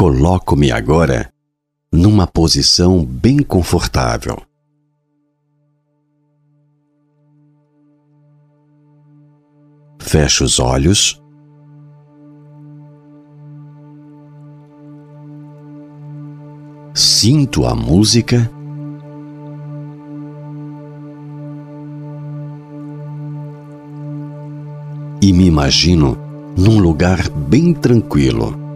Coloco-me agora numa posição bem confortável. Fecho os olhos. Sinto a música. E me imagino num lugar bem tranquilo.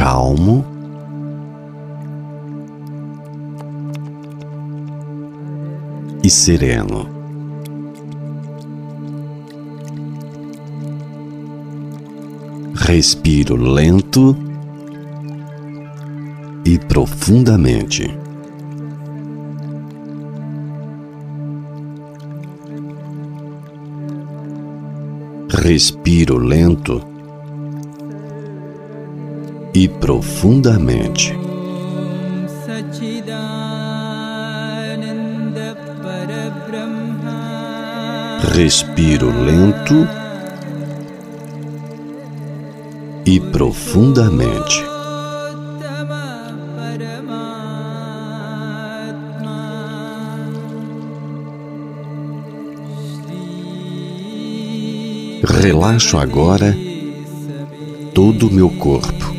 Calmo. E sereno. Respiro lento e profundamente. Respiro lento e profundamente. Respiro lento e profundamente. Relaxo agora todo o meu corpo.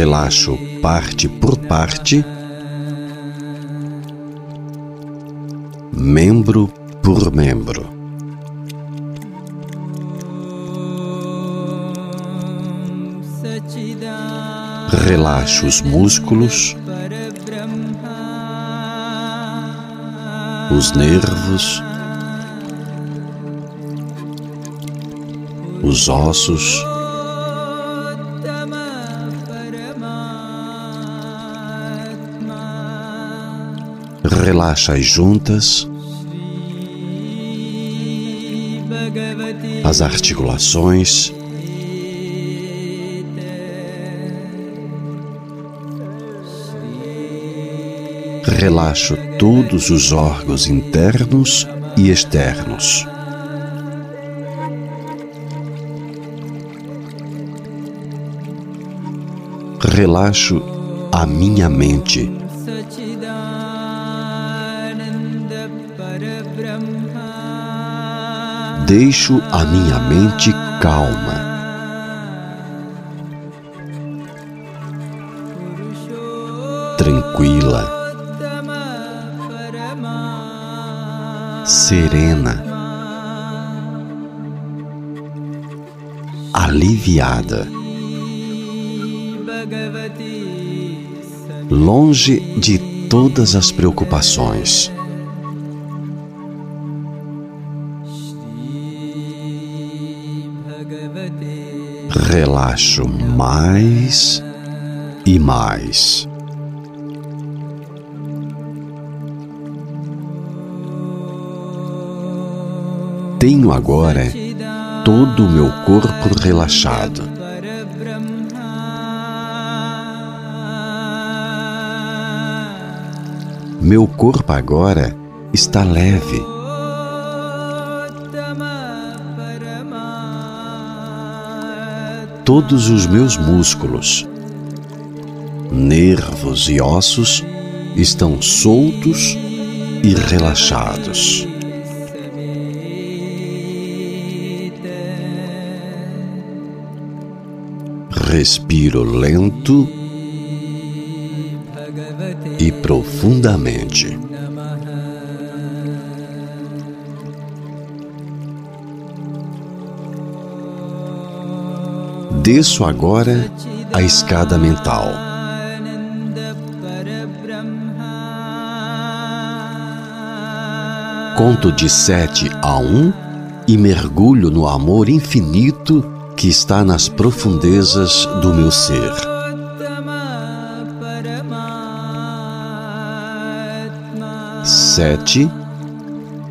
Relaxo parte por parte, membro por membro. Relaxo os músculos, os nervos, os ossos, relaxa as juntas, as articulações, relaxo todos os órgãos internos e externos. Relaxo a minha mente. Deixo a minha mente calma. Tranquila. Serena. Aliviada. Longe de todas as preocupações. Relaxo mais e mais. Tenho agora todo o meu corpo relaxado. Meu corpo agora está leve. Todos os meus músculos, nervos e ossos estão soltos e relaxados. Respiro lento e profundamente. Desço agora a escada mental. Conto de sete a um e mergulho no amor infinito que está nas profundezas do meu ser. Sete,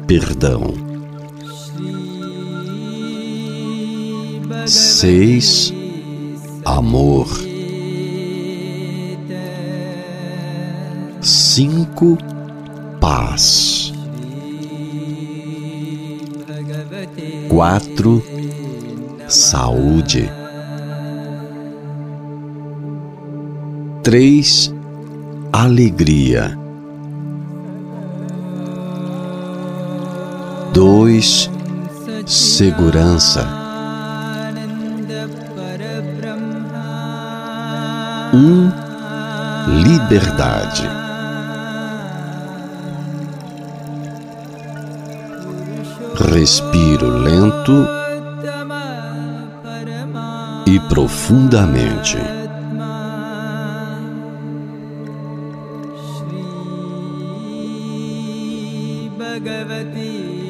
perdão. Seis, amor. Cinco, paz. Quatro, saúde. Três, alegria. Dois, segurança. Um, liberdade. Respiro lento e profundamente.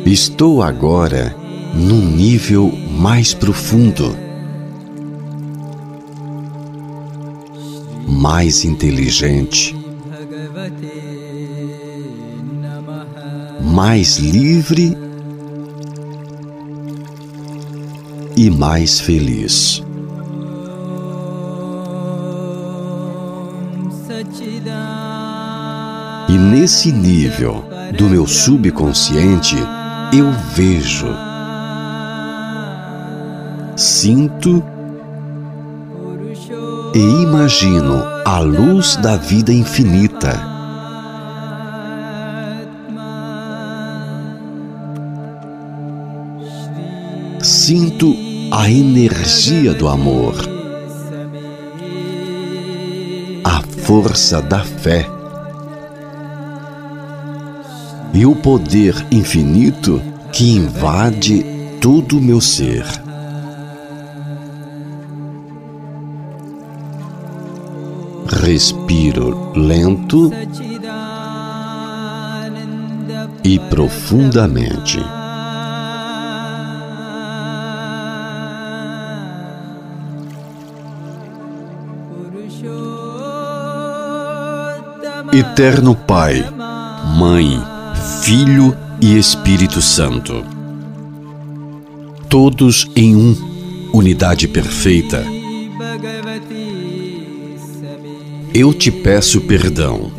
Estou agora num nível mais profundo, mais inteligente, mais livre e mais feliz. E nesse nível do meu subconsciente, eu vejo, sinto e imagino a luz da vida infinita. Sinto a energia do amor, a força da fé e o poder infinito que invade todo o meu ser. Respiro lento e profundamente. Eterno Pai, Mãe, Filho e Espírito Santo. Todos em um, unidade perfeita. Eu te peço perdão.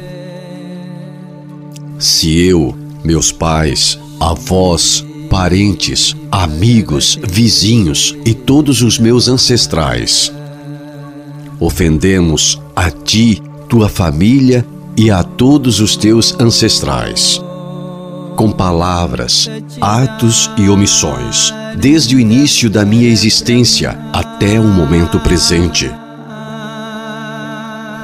Se eu, meus pais, avós, parentes, amigos, vizinhos e todos os meus ancestrais ofendemos a ti, tua família e a todos os teus ancestrais com palavras, atos e omissões, desde o início da minha existência até o momento presente.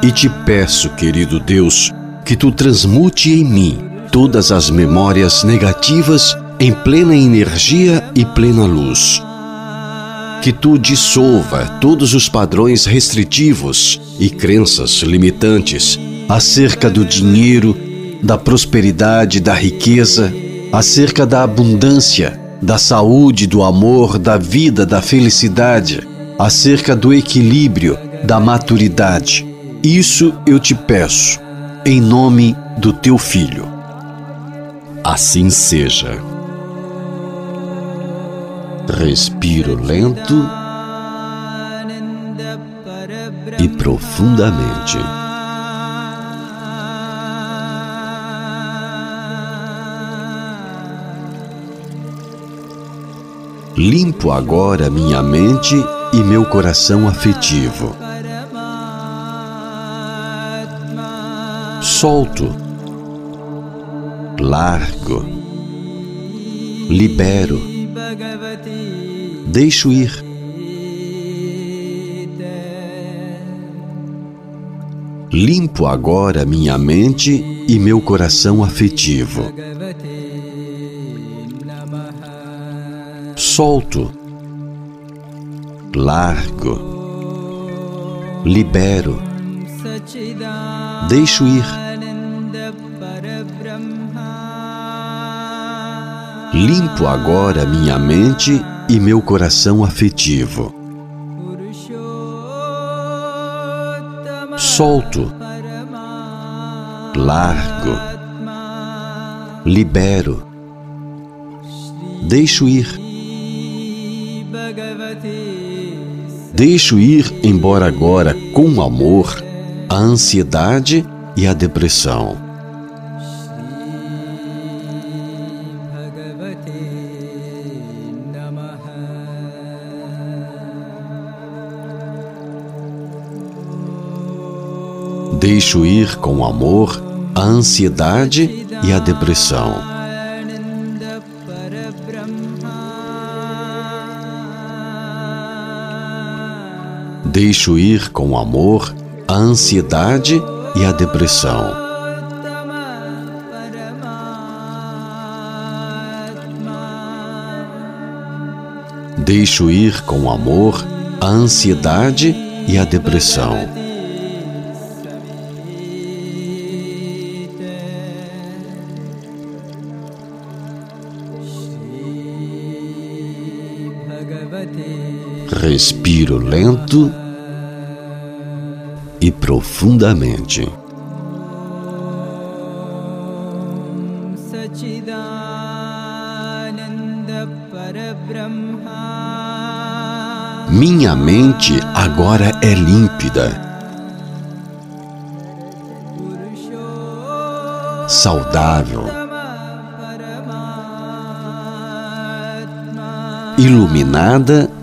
E te peço, querido Deus, que tu transmute em mim todas as memórias negativas em plena energia e plena luz. Que tu dissolva todos os padrões restritivos e crenças limitantes acerca do dinheiro, da prosperidade, da riqueza, acerca da abundância, da saúde, do amor, da vida, da felicidade, acerca do equilíbrio, da maturidade. Isso eu te peço, em nome do teu filho. Assim seja. Respiro lento e profundamente. Limpo agora minha mente e meu coração afetivo. Solto, largo, libero, deixo ir. Limpo agora minha mente e meu coração afetivo. solto, largo, libero, deixo ir. Limpo agora minha mente e meu coração afetivo. Solto, largo, libero, deixo ir. Deixo ir embora agora com amor a ansiedade e a depressão. Deixo ir com amor a ansiedade e a depressão. Deixo ir com amor a ansiedade e a depressão. Deixo ir com amor a ansiedade e a depressão. Respiro lento e profundamente. Minha mente agora é límpida, saudável, iluminada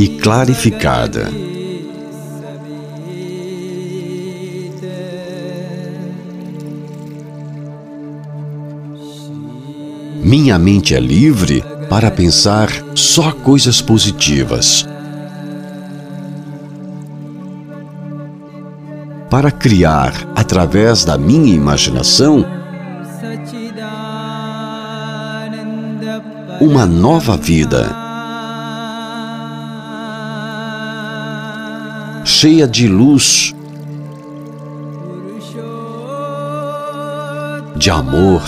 e clarificada. Minha mente é livre para pensar só coisas positivas. Para criar, através da minha imaginação, uma nova vida, cheia de luz, de amor,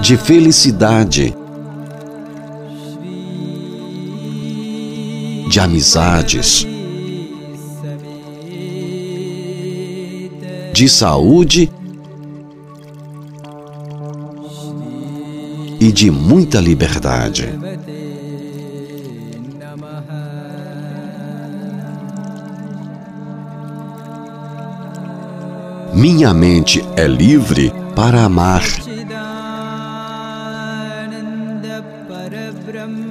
de felicidade, de amizades, de saúde e de muita liberdade. Minha mente é livre para amar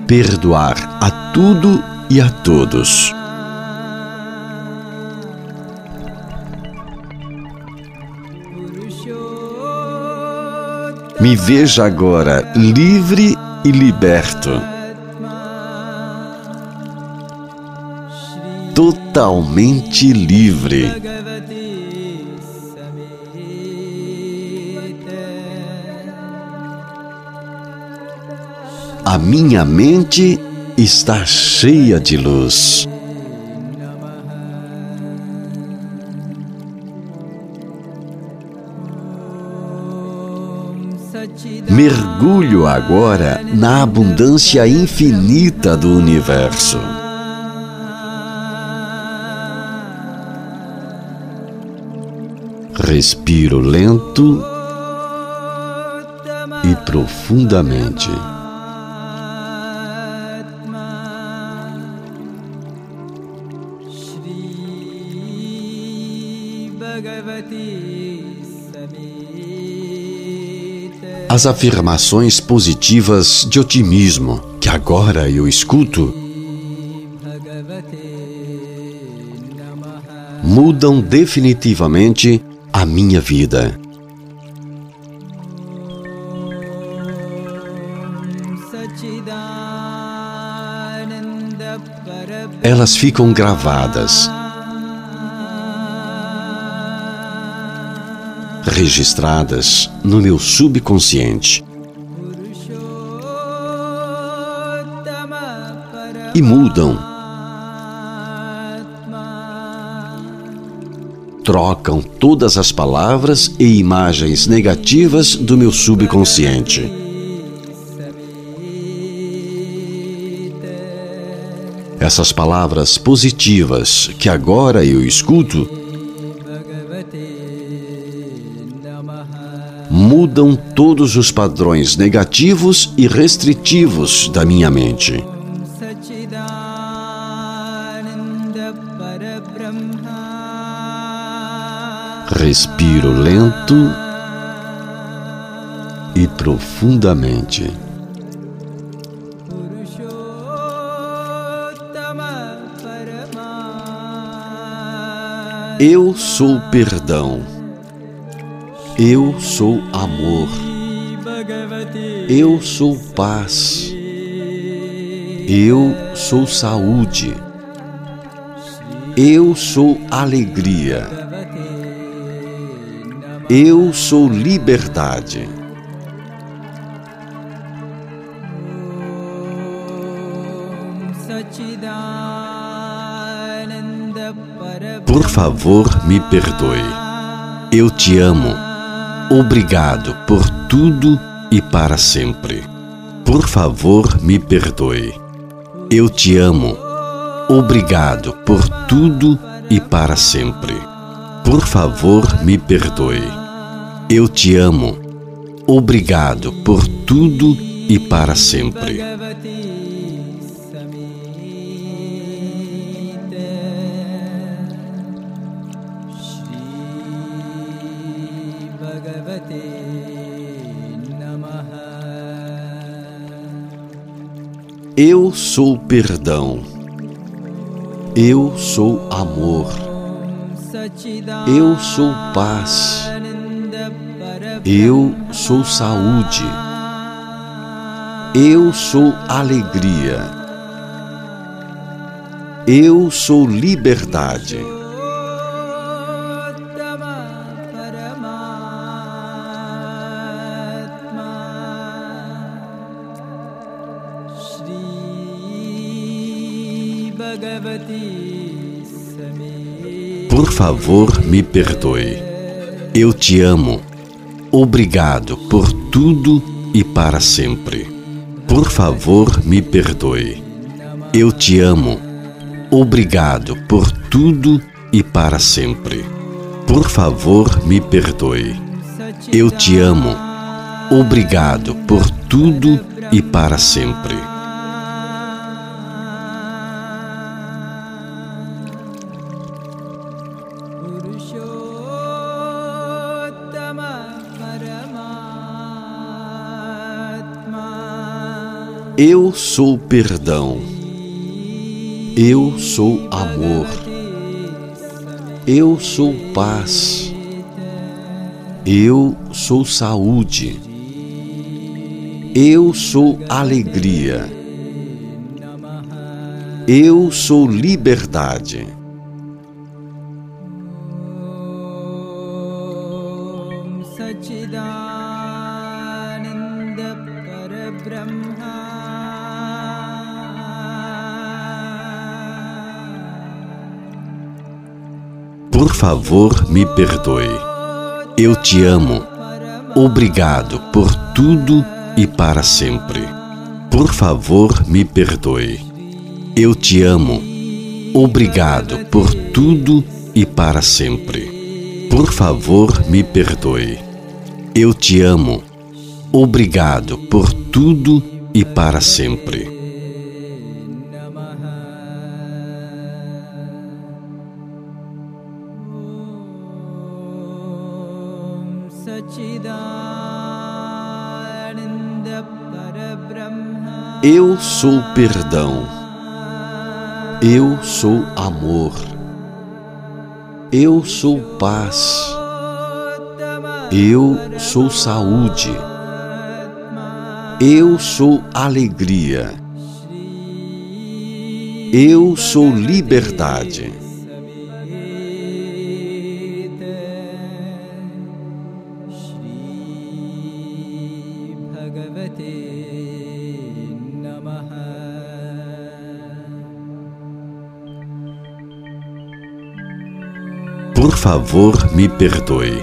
perdoar a tudo e a todos. Me veja agora livre e liberto. Totalmente livre. A minha mente está cheia de luz. Mergulho agora na abundância infinita do universo. Respiro lento e profundamente. As afirmações positivas de otimismo que agora eu escuto mudam definitivamente a minha vida. Elas ficam gravadas registradas no meu subconsciente. E mudam. Trocam todas as palavras e imagens negativas do meu subconsciente. Essas palavras positivas que agora eu escuto mudam todos os padrões negativos e restritivos da minha mente. Respiro lento e profundamente. Eu sou perdão. Eu sou amor. Eu sou paz. Eu sou saúde. Eu sou alegria. Eu sou liberdade. Por favor, me perdoe. Eu te amo. Obrigado por tudo e para sempre. Por favor, me perdoe. Eu te amo. Obrigado por tudo e para sempre. Por favor, me perdoe. Eu te amo. Obrigado por tudo e para sempre. Eu sou perdão. Eu sou amor. Eu sou paz. Eu sou saúde. Eu sou alegria. Eu sou liberdade. Por favor, me perdoe. Eu te amo. Obrigado por tudo e para sempre. Por favor, me perdoe. Eu te amo. Obrigado por tudo e para sempre. Por favor, me perdoe. Eu te amo. Obrigado por tudo e para sempre. Eu sou perdão. Eu sou amor. Eu sou paz. Eu sou saúde. Eu sou alegria. Eu sou liberdade. Por favor, me perdoe. Eu te amo. Obrigado por tudo e para sempre. Por favor, me perdoe. Eu te amo. Obrigado por tudo e para sempre. Por favor, me perdoe. Eu te amo. Obrigado por tudo e para sempre. Eu sou perdão. Eu sou amor. Eu sou paz. Eu sou saúde. Eu sou alegria. Eu sou liberdade. Favor, me perdoe.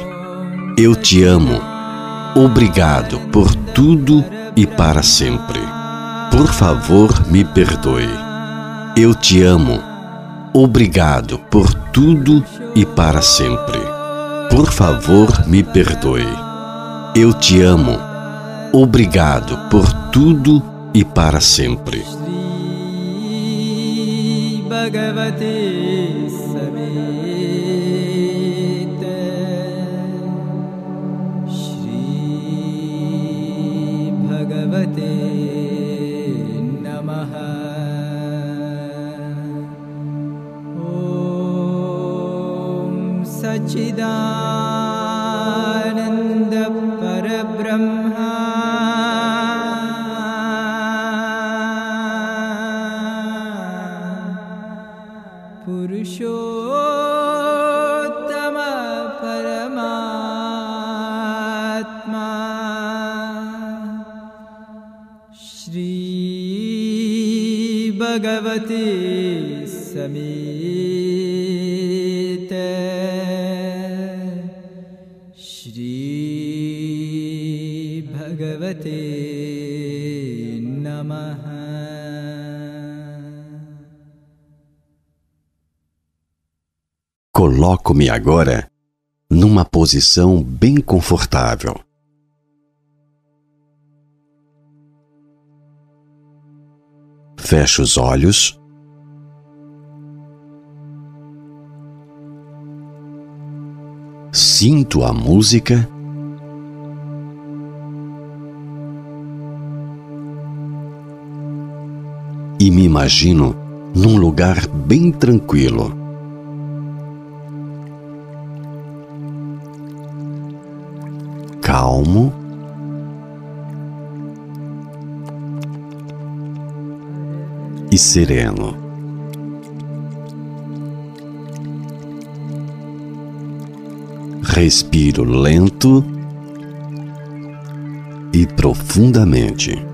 Eu te amo. Obrigado por tudo e para sempre. Por favor, me perdoe. Eu te amo. Obrigado por tudo e para sempre. Por favor, me perdoe. Eu te amo. Obrigado por tudo e para sempre. Bhagavate सच्चिदानन्दपरब्रह्म Coloco-me agora numa posição bem confortável. Fecho os olhos. Sinto a música. E me imagino num lugar bem tranquilo. Calmo. E sereno. Respiro lento e profundamente.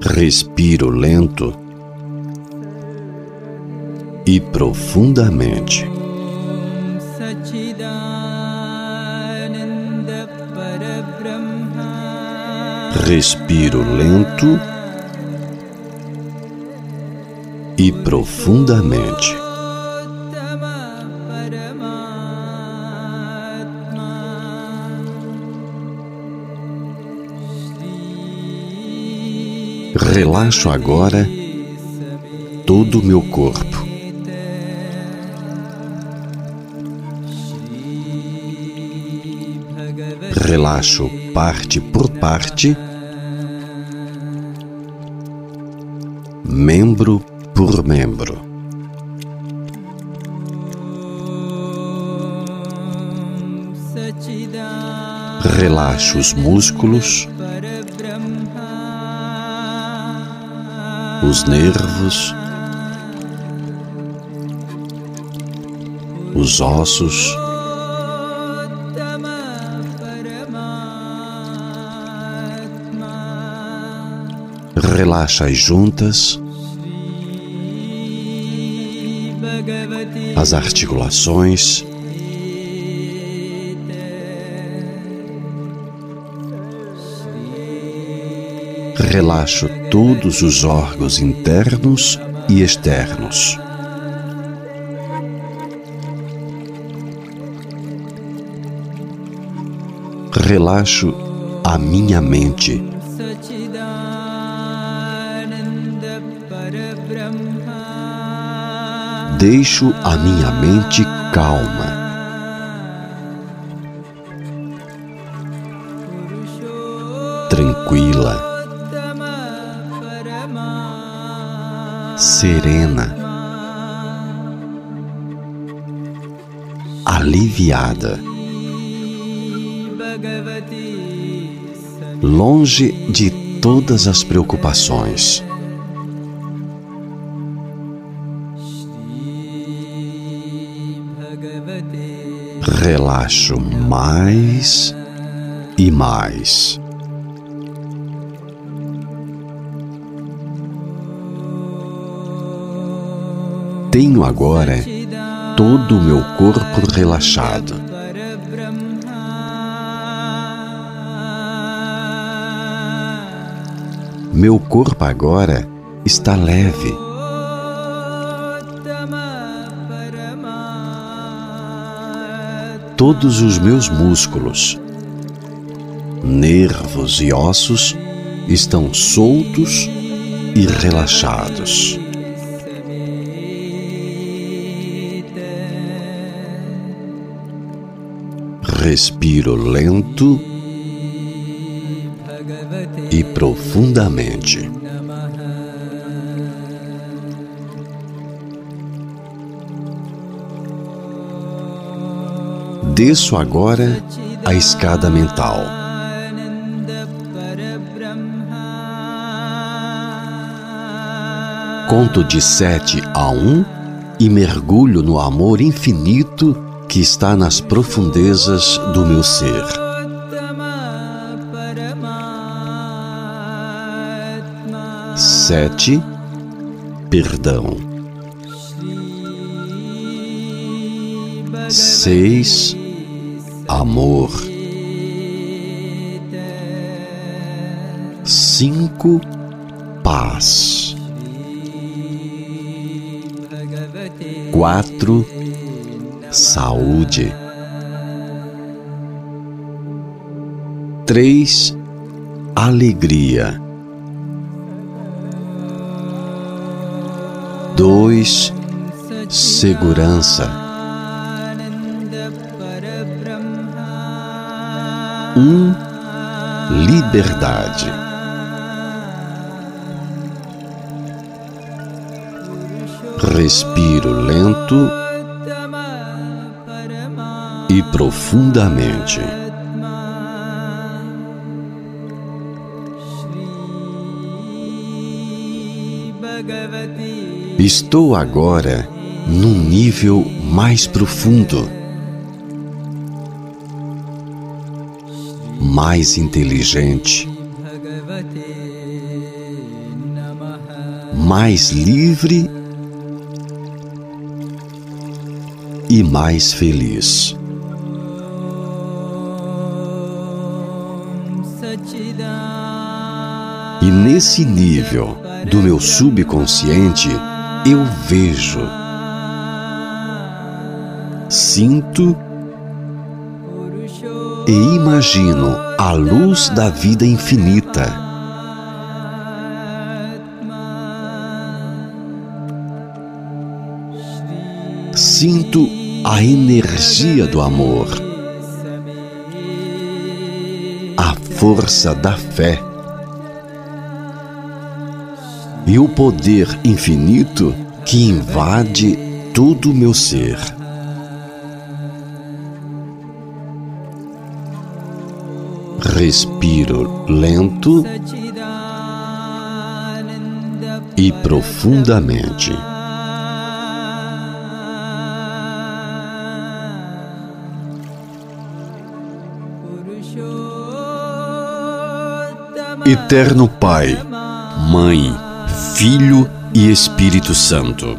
Respiro lento e profundamente. Respiro lento e profundamente. Relaxo agora todo o meu corpo. Relaxo parte por parte, membro por membro. Relaxo os músculos, os nervos, os ossos, relaxa as juntas, as articulações, relaxo todos os órgãos internos e externos. Relaxo a minha mente. deixo a minha mente calma. Tranquila, serena, aliviada, longe de todas as preocupações. Relaxo mais e mais. Tenho agora todo o meu corpo relaxado. Meu corpo agora está leve. Todos os meus músculos, nervos e ossos estão soltos e relaxados. Respiro lento e profundamente. Desço agora a escada mental. Conto de sete a um e mergulho no amor infinito que está nas profundezas do meu ser. Sete, perdão. Seis, amor. Cinco, paz. Quatro, saúde. Três, alegria. Dois, segurança. Liberdade. Respiro lento e profundamente. Estou agora num nível mais profundo, mais inteligente, mais livre e mais feliz. E nesse nível do meu subconsciente, eu vejo, sinto e imagino a luz da vida infinita. Sinto a energia do amor, a força da fé e o poder infinito que invade todo o meu ser. Respiro lento e profundamente. Eterno Pai, Mãe, Filho e Espírito Santo.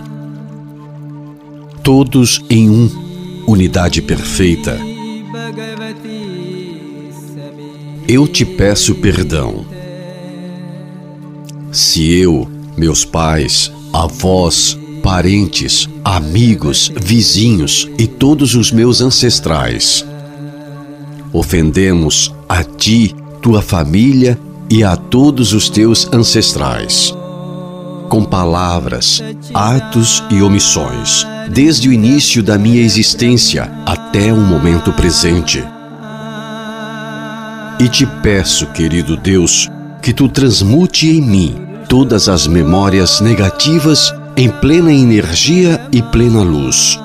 Todos em um, unidade perfeita. Eu te peço perdão. Se eu, meus pais, avós, parentes, amigos, vizinhos e todos os meus ancestrais ofendemos a ti, tua família e a todos os teus ancestrais com palavras, atos e omissões, desde o início da minha existência até o momento presente. E te peço, querido Deus, que tu transmute em mim todas as memórias negativas em plena energia e plena luz.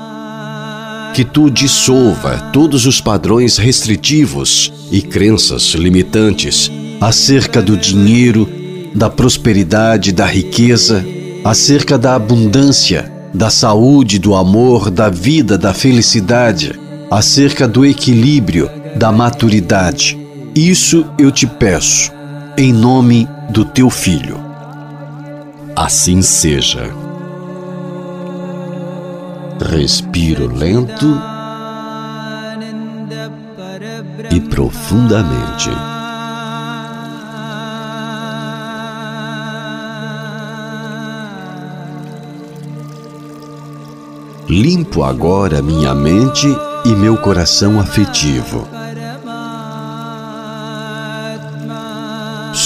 Que tu dissolva todos os padrões restritivos e crenças limitantes acerca do dinheiro da prosperidade, da riqueza, acerca da abundância, da saúde, do amor, da vida, da felicidade, acerca do equilíbrio, da maturidade. Isso eu te peço, em nome do teu filho. Assim seja. Respiro lento e profundamente. Limpo agora minha mente e meu coração afetivo.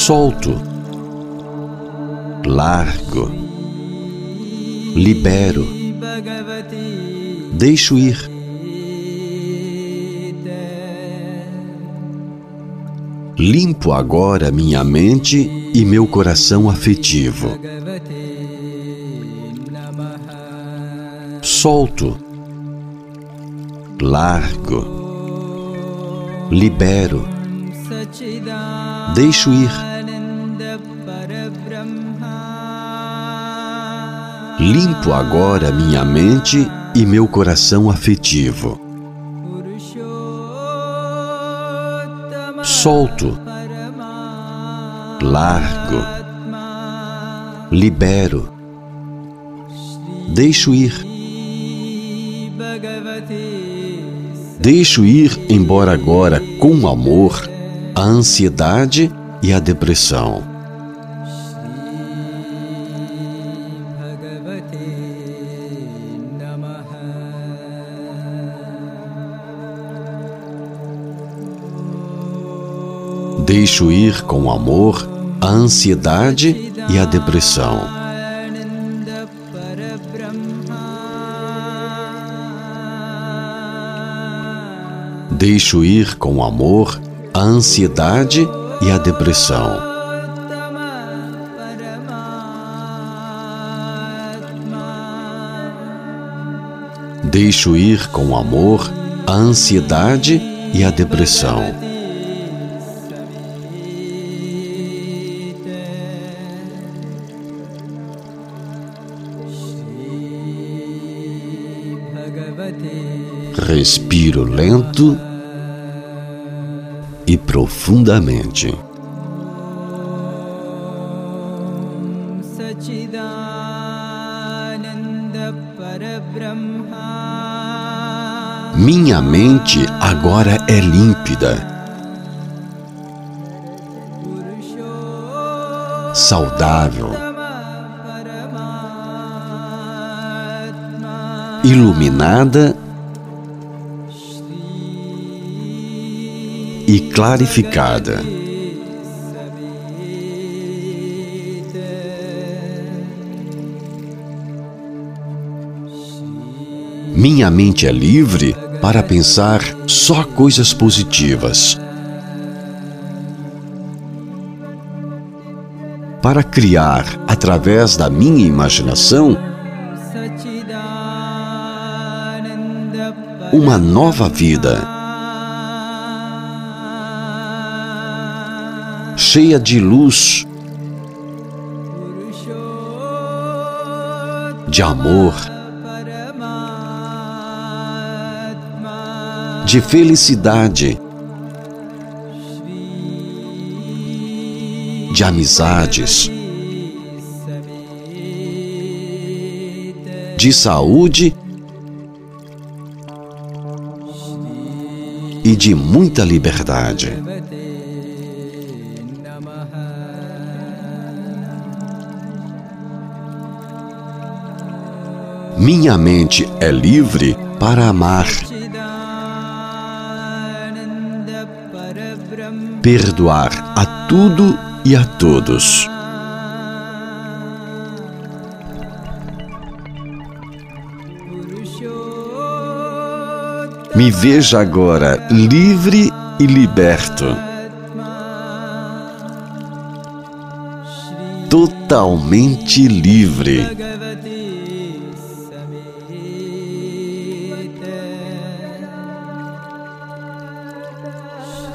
solto, largo, libero, deixo ir. Limpo agora minha mente e meu coração afetivo. Solto, largo, libero, deixo ir. limpo agora minha mente e meu coração afetivo. Solto, largo, libero, deixo ir. Deixo ir embora agora com amor a ansiedade e a depressão. deixo ir com amor a ansiedade e a depressão. Deixo ir com amor a ansiedade e a depressão. Deixo ir com amor a ansiedade e a depressão. respiro lento e profundamente. Minha mente agora é límpida. saudável, iluminada e clarificada. Minha mente é livre para pensar só coisas positivas. Para criar, através da minha imaginação, uma nova vida. Cheia de luz, de amor, de felicidade, de amizades, de saúde e de muita liberdade. Minha mente é livre para amar, perdoar a tudo e a todos. Me veja agora livre e liberto, totalmente livre.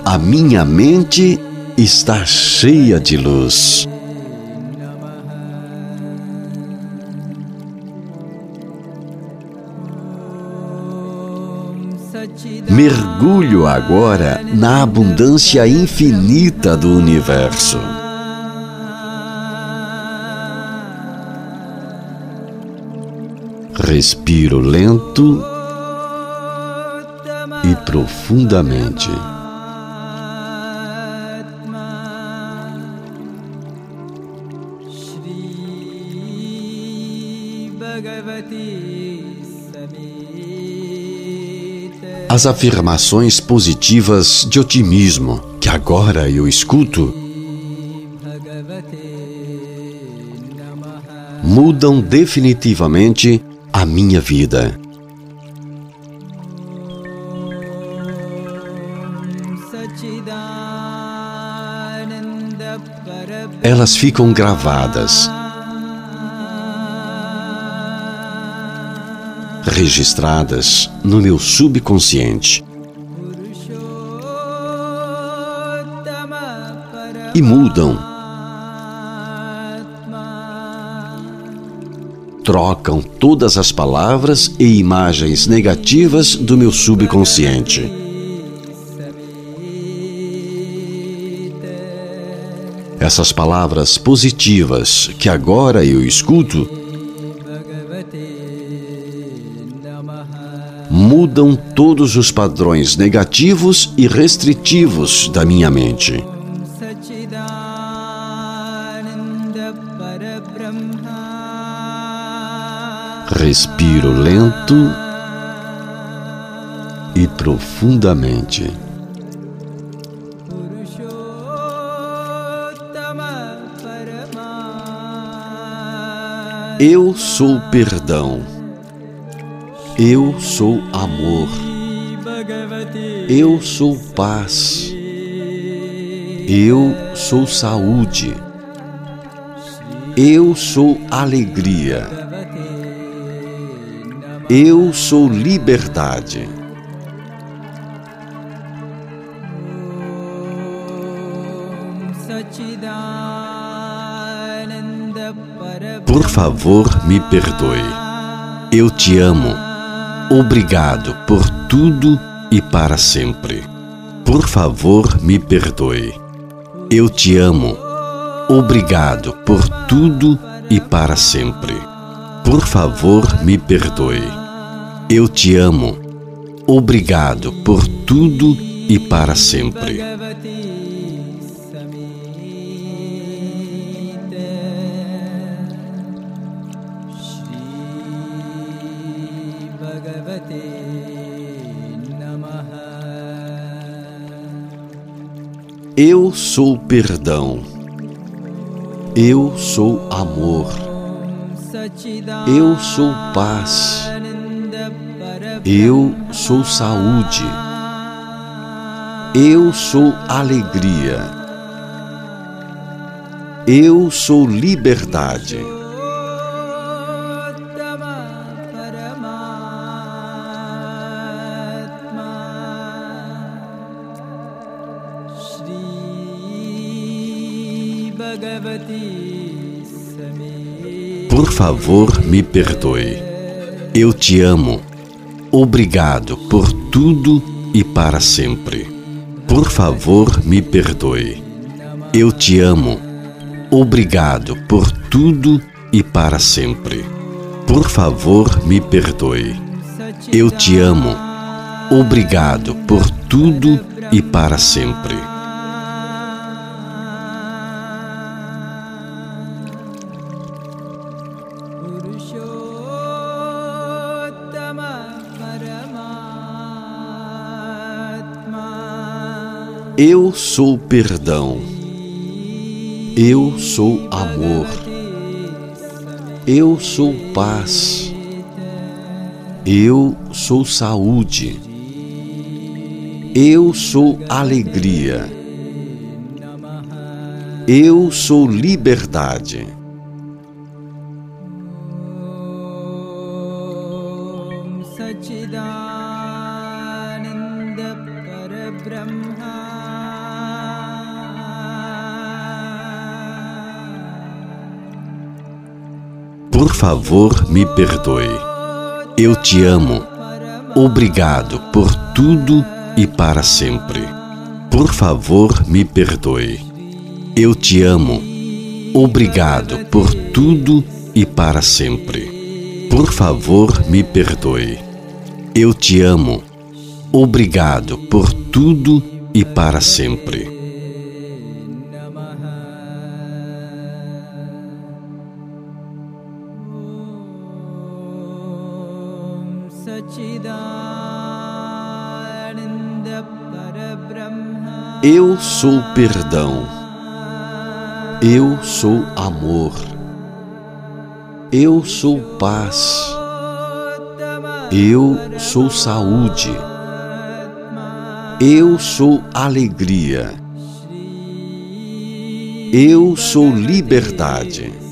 A minha mente está cheia de luz. Mergulho agora na abundância infinita do universo. Respiro lento e profundamente. as afirmações positivas de otimismo que agora eu escuto mudam definitivamente a minha vida. Elas ficam gravadas registradas no meu subconsciente e mudam. Trocam todas as palavras e imagens negativas do meu subconsciente. Essas palavras positivas que agora eu escuto mudam todos os padrões negativos e restritivos da minha mente. Respiro lento e profundamente. Eu sou perdão. Eu sou amor. Eu sou paz. Eu sou saúde. Eu sou alegria. Eu sou liberdade. Por favor, me perdoe. Eu te amo. Obrigado por tudo e para sempre. Por favor, me perdoe. Eu te amo. Obrigado por tudo e para sempre. Por favor, me perdoe. Eu te amo. Obrigado por tudo e para sempre. Eu sou perdão. Eu sou amor. Eu sou paz. Eu sou saúde. Eu sou alegria. Eu sou liberdade. Favor, me perdoe. Eu te amo. Obrigado por tudo e para sempre. Por favor, me perdoe. Eu te amo. Obrigado por tudo e para sempre. Por favor, me perdoe. Eu te amo. Obrigado por tudo e para sempre. Eu sou perdão. Eu sou amor. Eu sou paz. Eu sou saúde. Eu sou alegria. Eu sou liberdade. Favor, me perdoe. Eu te amo. Obrigado por tudo e para sempre. Por favor, me perdoe. Eu te amo. Obrigado por tudo e para sempre. Por favor, me perdoe. Eu te amo. Obrigado por tudo e para sempre. Eu sou perdão. Eu sou amor. Eu sou paz. Eu sou saúde. Eu sou alegria. Eu sou liberdade.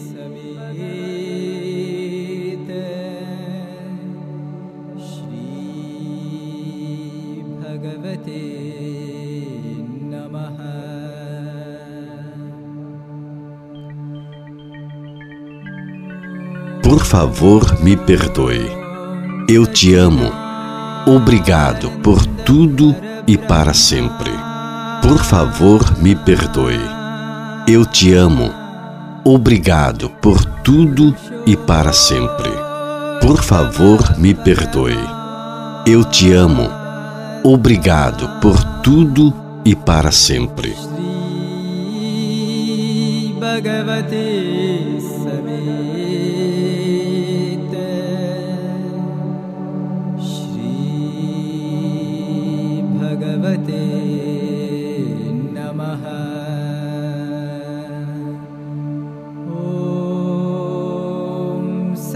Favor, me perdoe. Eu te amo. Obrigado por tudo e para sempre. Por favor, me perdoe. Eu te amo. Obrigado por tudo e para sempre. Por favor, me perdoe. Eu te amo. Obrigado por tudo e para sempre.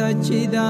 सच्चिदा